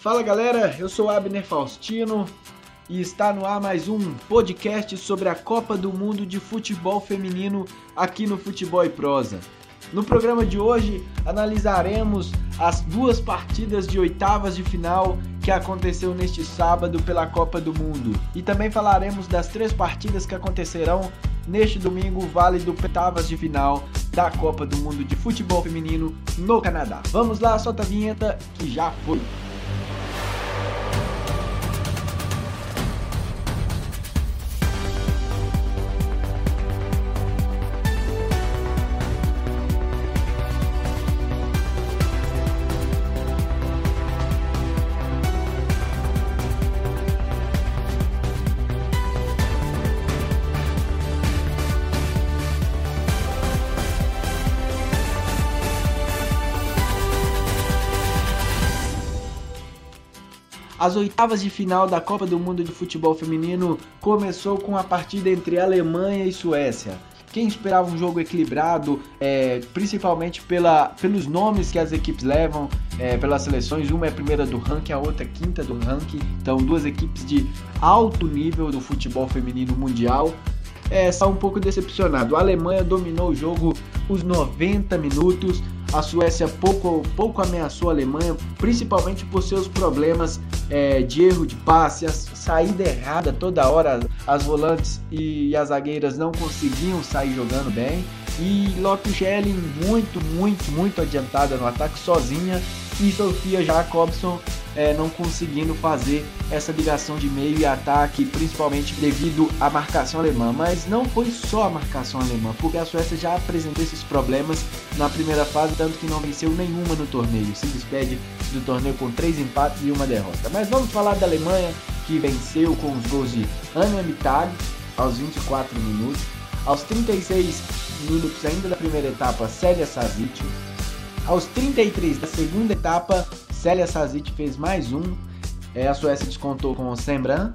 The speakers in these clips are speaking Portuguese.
Fala galera, eu sou Abner Faustino e está no ar mais um podcast sobre a Copa do Mundo de Futebol Feminino aqui no Futebol e Prosa. No programa de hoje analisaremos as duas partidas de oitavas de final que aconteceu neste sábado pela Copa do Mundo e também falaremos das três partidas que acontecerão neste domingo válido oitavas de final da Copa do Mundo de Futebol Feminino no Canadá. Vamos lá, solta a vinheta que já foi. As oitavas de final da Copa do Mundo de Futebol Feminino começou com a partida entre Alemanha e Suécia. Quem esperava um jogo equilibrado, é, principalmente pela, pelos nomes que as equipes levam, é, pelas seleções, uma é primeira do ranking, a outra é quinta do ranking, então duas equipes de alto nível do futebol feminino mundial. É, está um pouco decepcionado. A Alemanha dominou o jogo os 90 minutos, a Suécia pouco, pouco ameaçou a Alemanha, principalmente por seus problemas é, de erro de passe, a saída errada toda hora. As volantes e as zagueiras não conseguiam sair jogando bem. E Lotte Schelling muito, muito, muito adiantada no ataque sozinha. E Sofia Jacobson é, não conseguindo fazer essa ligação de meio e ataque, principalmente devido à marcação alemã. Mas não foi só a marcação alemã, porque a Suécia já apresentou esses problemas na primeira fase, tanto que não venceu nenhuma no torneio. Se despede do torneio com três empates e uma derrota. Mas vamos falar da Alemanha, que venceu com os gols de Anja Mittag aos 24 minutos. Aos 36 minutos ainda da primeira etapa, Célia Savic. Aos 33 da segunda etapa, Célia Sazic fez mais um. É, a Suécia descontou com o Sembran.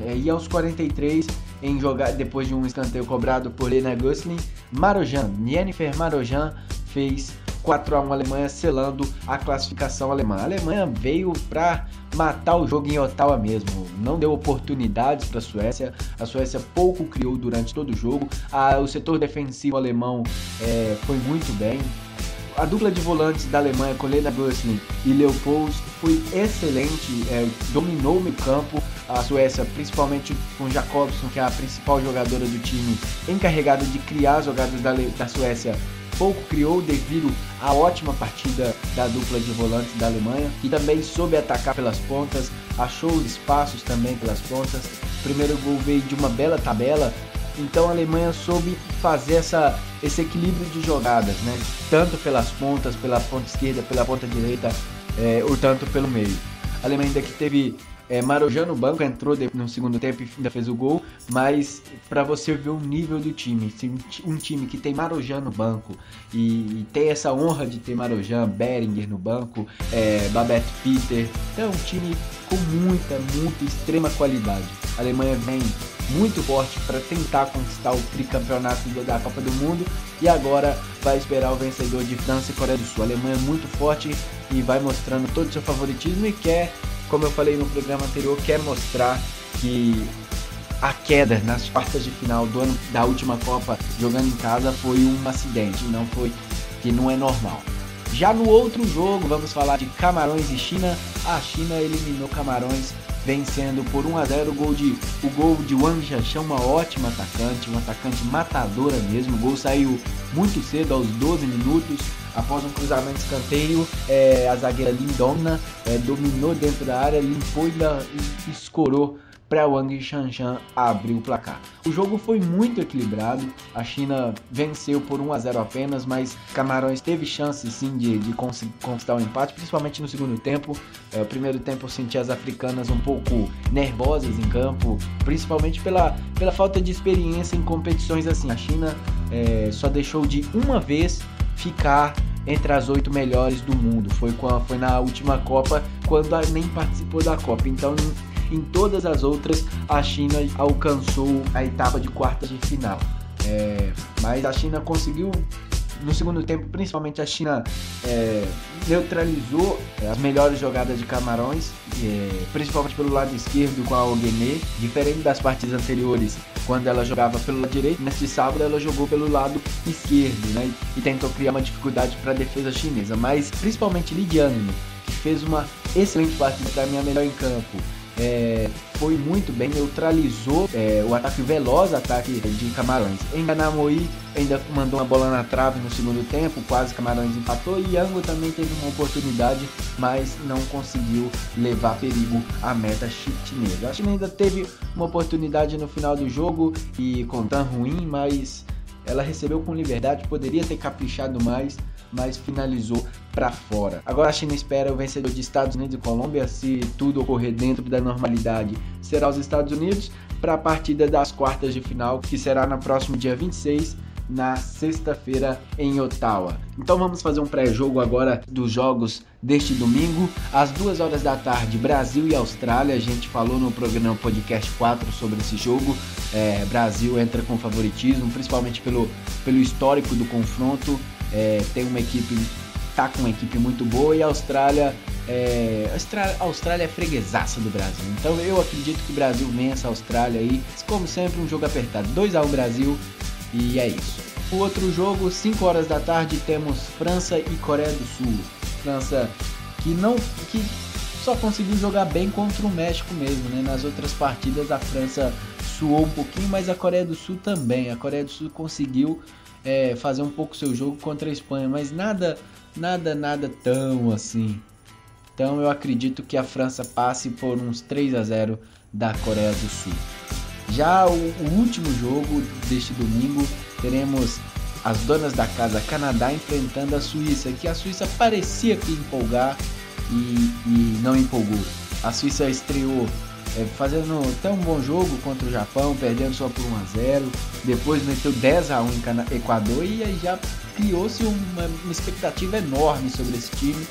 É, e aos 43, em jogar, depois de um escanteio cobrado por Lena Gosling, Marojan, Jennifer Marojan fez 4 a 1 Alemanha, selando a classificação alemã. A Alemanha veio para matar o jogo em Ottawa mesmo. Não deu oportunidades para a Suécia. A Suécia pouco criou durante todo o jogo. A, o setor defensivo alemão é, foi muito bem a dupla de volantes da Alemanha com Lena Gosling e Leopold foi excelente, é, dominou o meio campo. A Suécia, principalmente com Jacobson, que é a principal jogadora do time, encarregada de criar as jogadas da, da Suécia, pouco criou devido à ótima partida da dupla de volantes da Alemanha, que também soube atacar pelas pontas, achou os espaços também pelas pontas. O primeiro gol veio de uma bela tabela, então a Alemanha soube fazer essa, esse equilíbrio de jogadas, né? Tanto pelas pontas, pela ponta esquerda, pela ponta direita, é, ou tanto pelo meio. A Alemanha ainda que teve é, Marojan no banco, entrou no segundo tempo e ainda fez o gol, mas para você ver o nível do time, um time que tem Marojan no banco e, e tem essa honra de ter Marojan, Beringer no banco, é, Babette Peter, então é um time com muita, muita extrema qualidade. A Alemanha vem muito forte para tentar conquistar o tricampeonato da Copa do Mundo e agora vai esperar o vencedor de França e Coreia do Sul. A Alemanha é muito forte e vai mostrando todo o seu favoritismo e quer, como eu falei no programa anterior, quer mostrar que a queda nas quartas de final do ano da última Copa jogando em casa foi um acidente, não foi que não é normal. Já no outro jogo, vamos falar de Camarões e China. A China eliminou Camarões vencendo por 1 a 0 o gol de o gol de Wang Xiaoxiao, uma ótima atacante, uma atacante matadora mesmo. O gol saiu muito cedo, aos 12 minutos, após um cruzamento de escanteio. É, a zagueira Lindona é, dominou dentro da área, limpou e escorou para Wang Shanshan abrir o placar. O jogo foi muito equilibrado, a China venceu por 1 a 0 apenas, mas Camarões teve chance sim de, de conquistar o um empate, principalmente no segundo tempo. É, o primeiro tempo eu senti as africanas um pouco nervosas em campo, principalmente pela, pela falta de experiência em competições assim. A China é, só deixou de uma vez ficar entre as oito melhores do mundo. Foi, foi na última Copa, quando nem participou da Copa. Então em todas as outras, a China alcançou a etapa de quartas de final. É, mas a China conseguiu no segundo tempo, principalmente a China é, neutralizou é, as melhores jogadas de Camarões, é, principalmente pelo lado esquerdo com a Oguené, diferente das partidas anteriores, quando ela jogava pelo lado direito, neste sábado ela jogou pelo lado esquerdo, né? E tentou criar uma dificuldade para a defesa chinesa, mas principalmente Lidiano, que fez uma excelente partida, para mim a melhor em campo é, foi muito bem, neutralizou é, o ataque veloz, ataque de Camarões. Enganamoi ainda mandou uma bola na trave no segundo tempo, quase Camarões empatou e Yango também teve uma oportunidade, mas não conseguiu levar perigo à meta chinesa. A China ainda teve uma oportunidade no final do jogo e com tão ruim, mas ela recebeu com liberdade, poderia ter caprichado mais, mas finalizou para fora. Agora a China espera o vencedor de Estados Unidos e Colômbia, se tudo ocorrer dentro da normalidade, será os Estados Unidos para a partida das quartas de final, que será no próximo dia 26 na sexta-feira em Ottawa. Então vamos fazer um pré-jogo agora dos jogos deste domingo, às duas horas da tarde, Brasil e Austrália. A gente falou no programa Podcast 4 sobre esse jogo. É, Brasil entra com favoritismo, principalmente pelo, pelo histórico do confronto. É, tem uma equipe, tá com uma equipe muito boa e a Austrália é, a Austrália é freguesaça do Brasil. Então eu acredito que o Brasil vença a Austrália aí. Como sempre, um jogo apertado. 2 a 1 Brasil e é isso. O outro jogo, 5 horas da tarde, temos França e Coreia do Sul. França que não que só conseguiu jogar bem contra o México mesmo, né? Nas outras partidas a França suou um pouquinho, mas a Coreia do Sul também. A Coreia do Sul conseguiu é, fazer um pouco seu jogo contra a Espanha, mas nada, nada, nada tão assim. Então eu acredito que a França passe por uns 3 a 0 da Coreia do Sul. Já o, o último jogo deste domingo teremos as donas da casa Canadá enfrentando a Suíça, que a Suíça parecia que empolgar e, e não empolgou. A Suíça estreou é, fazendo até um bom jogo contra o Japão, perdendo só por 1 a 0 depois meteu 10 a 1 em Equador e aí já criou-se uma, uma expectativa enorme sobre esse time,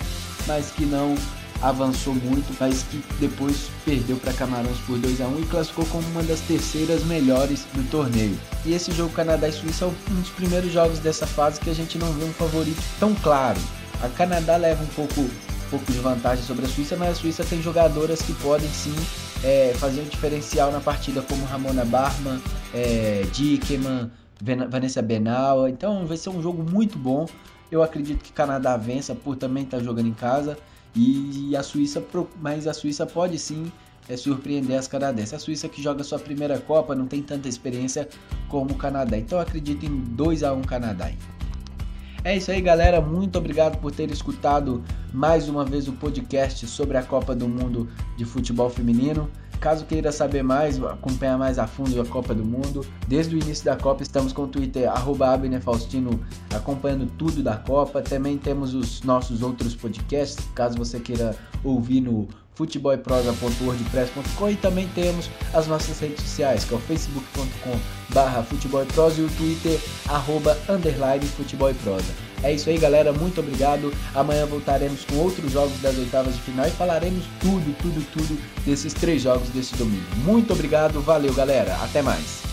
mas que não avançou muito, mas que depois perdeu para Camarões por 2 a 1 e classificou como uma das terceiras melhores do torneio. E esse jogo Canadá e Suíça é um dos primeiros jogos dessa fase que a gente não vê um favorito tão claro. A Canadá leva um pouco, um pouco de vantagem sobre a Suíça, mas a Suíça tem jogadoras que podem sim é, fazer um diferencial na partida, como Ramona Barman, é, Vanessa Benal. Então vai ser um jogo muito bom. Eu acredito que Canadá vença por também estar tá jogando em casa. E a Suíça, mas a Suíça pode sim é, surpreender as canadenses. A Suíça que joga sua primeira Copa não tem tanta experiência como o Canadá. Então acredito em 2 a 1 Canadá. É isso aí, galera. Muito obrigado por ter escutado mais uma vez o podcast sobre a Copa do Mundo de Futebol Feminino. Caso queira saber mais, acompanhar mais a fundo a Copa do Mundo, desde o início da Copa estamos com o Twitter @abnerfaustino acompanhando tudo da Copa. Também temos os nossos outros podcasts, caso você queira ouvir no futebolprosa.wordpress.com e também temos as nossas redes sociais, que é o facebook.com barra futebolprosa e o twitter arroba underline futebolprosa. É isso aí, galera. Muito obrigado. Amanhã voltaremos com outros jogos das oitavas de final e falaremos tudo, tudo, tudo desses três jogos desse domingo. Muito obrigado. Valeu, galera. Até mais.